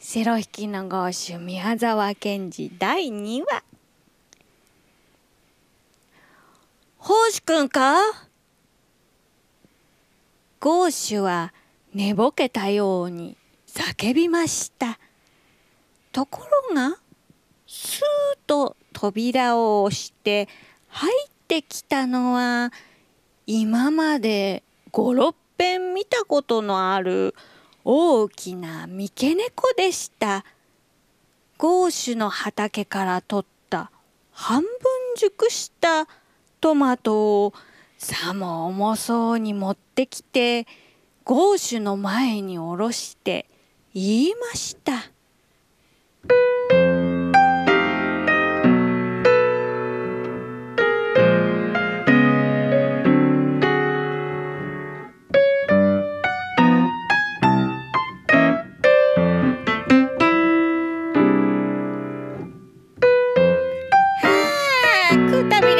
セロ引きの豪手宮沢賢治第2話。星くんか？豪手は寝ぼけたように叫びました。ところがスーッと扉を押して入ってきたのは今まで56遍見たことのある大きな三毛猫でした。豪種の畑から取った半分熟したトマトをさも重そうに持ってきて豪種の前に下ろして言いました。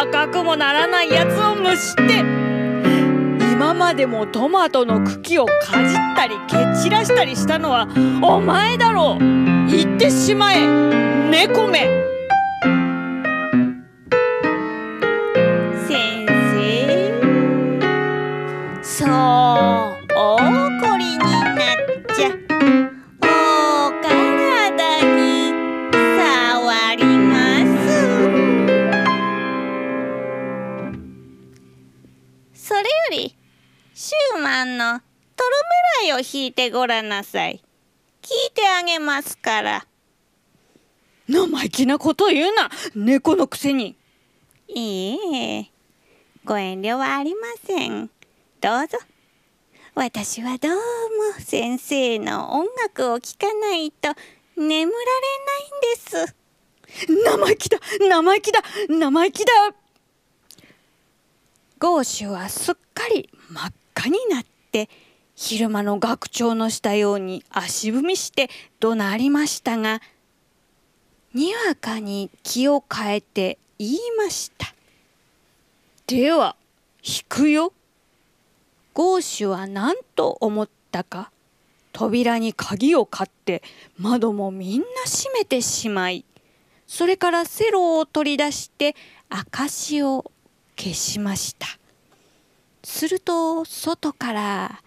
赤くもならないやつをむしって今までもトマトの茎をかじったり蹴散らしたりしたのはお前だろう。言ってしまえ。猫め。聞いてごらんなさい。聞いてあげますから。生意気なこと言うな猫のくせに。いいえ、ご遠慮はありません。どうぞ。私はどうも先生の音楽を聴かないと眠られないんです。生意気だ生意気だ生意気だゴーシュはすっかり真っ赤になって昼間の学長のしたように足踏みして怒鳴りましたがにわかに気を変えて言いました「では引くよ」ゴーシュは何と思ったか。扉に鍵をかって窓もみんな閉めてしまいそれからセロを取り出して証を消しました。すると外から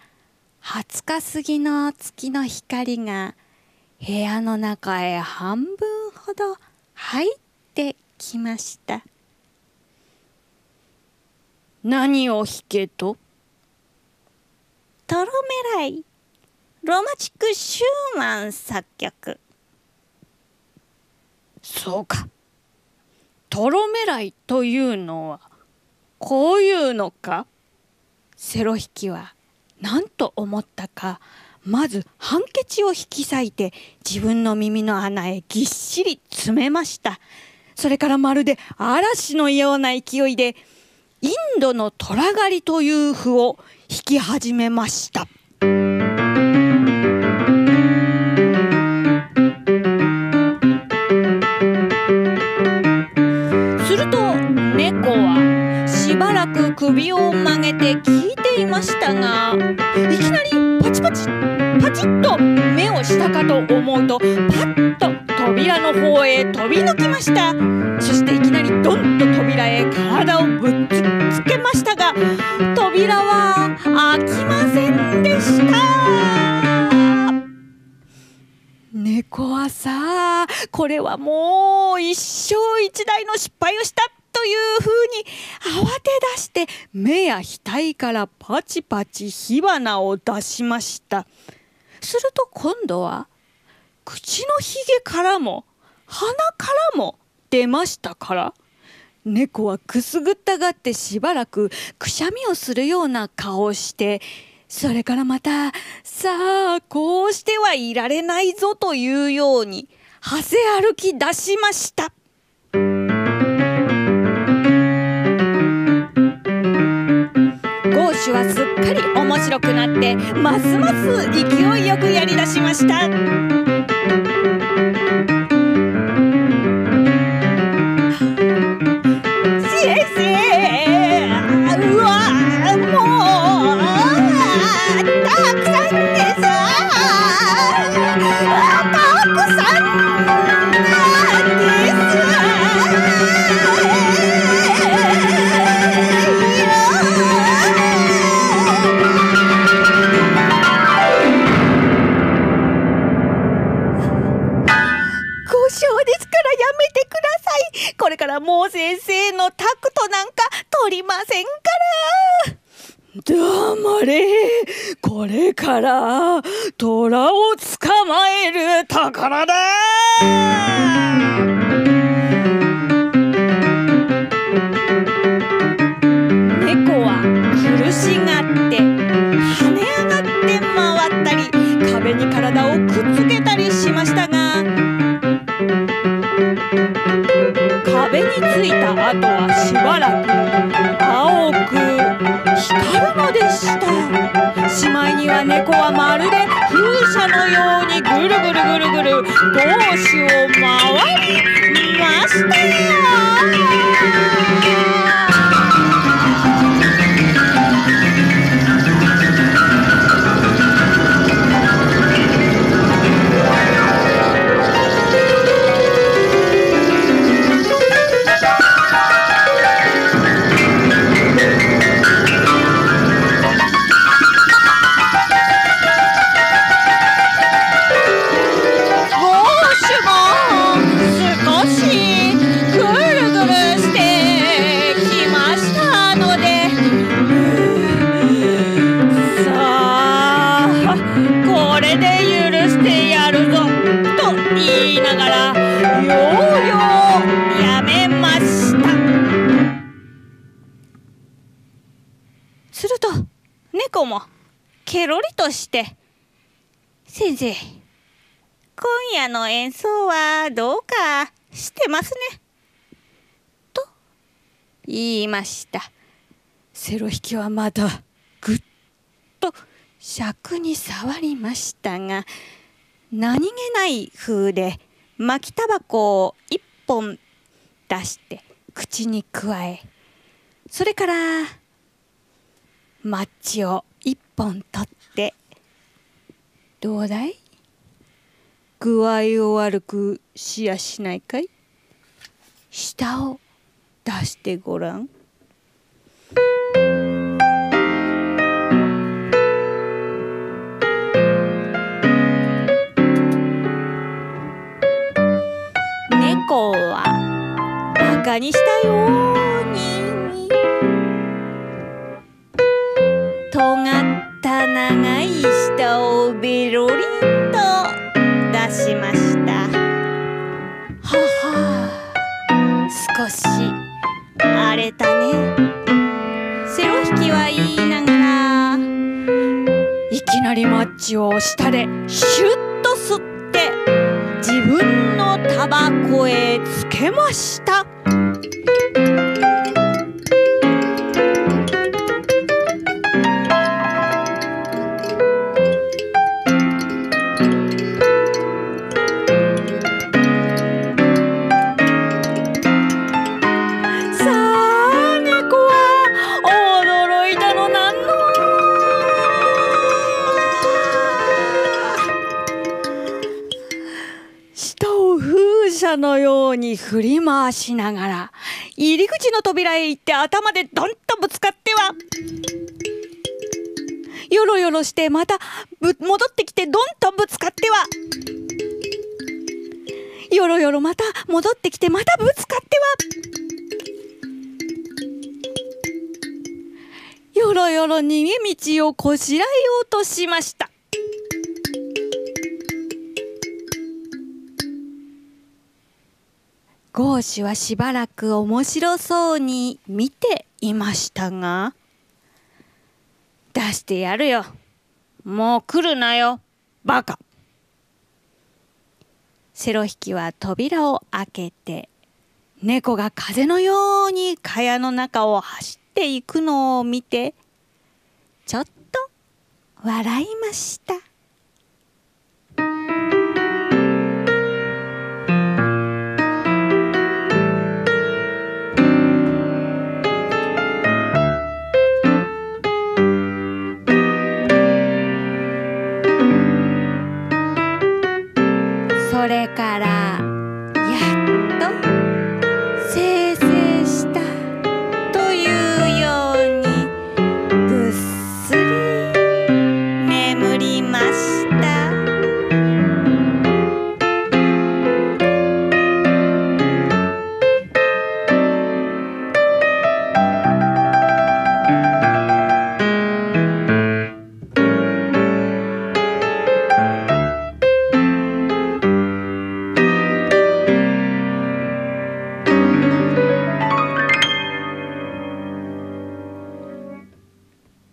20日過ぎの月の光が部屋の中へ半分ほど入ってきました。何を弾けと？トロメライロマチック・シューマン作曲。そうか。トロメライというのはこういうのか？セロ弾きは何と思ったかまずハンケチを引き裂いて自分の耳の穴へぎっしり詰めました。それからまるで嵐のような勢いでインドの虎狩りという譜を弾き始めました。すると猫はしばらく首を曲げましたがいきなりパチパチパチッと目をしたかと思うとパッと扉の方へ飛び抜きました。そしていきなりドンと扉へ体をぶっつけましたが扉は開きませんでした。猫はさこれはもう一生一台の失敗をした。というふうに慌て出して目や額からパチパチ火花を出しましたすると今度は口のひげからも鼻からも出ましたから猫はくすぐったがってしばらくくしゃみをするような顔をしてそれからまたさあこうしてはいられないぞというようにはせ歩き出しました。はすっかり面白くなってますます勢いよくやりだしました。これから虎を捕まえるところだ!猫は苦しがって跳ね上がって回ったり壁に体をくっつけたりしましたが壁についた後はしばらく青く光るのでした。しまいには猫はまるで風車のようにぐるぐるぐるぐる帽子を回りました。ケロリとして「先生今夜の演奏はどうかしてますね」と言いました。セロ引きはまだぐっと尺に触りましたが何気ない風で巻きタバコを一本出して口にくわえそれからマッチを一本取ってどうだい？具合を悪くしやしないかい？舌を出してごらん。猫はバカにしたよ尖った長い舌をベロリンと出しました。はは。少し荒れたね。セロ引きは言いながらいきなりマッチを舌でシュッと吸って自分のタバコへつけました。のように振り回しながら入り口の扉へ行って頭でドンとぶつかってはよろよろしてまた戻ってきてドンとぶつかってはよろよろまた戻ってきてまたぶつかってはよろよろ逃げ道をこしらえようとしました。ゴーシュはしばらく面白そうに見ていましたがだしてやるよ。もう来るなよ、バカ。セロ引きは扉を開けて、猫が風のように蚊帳の中を走っていくのを見て、ちょっと笑いました。れから。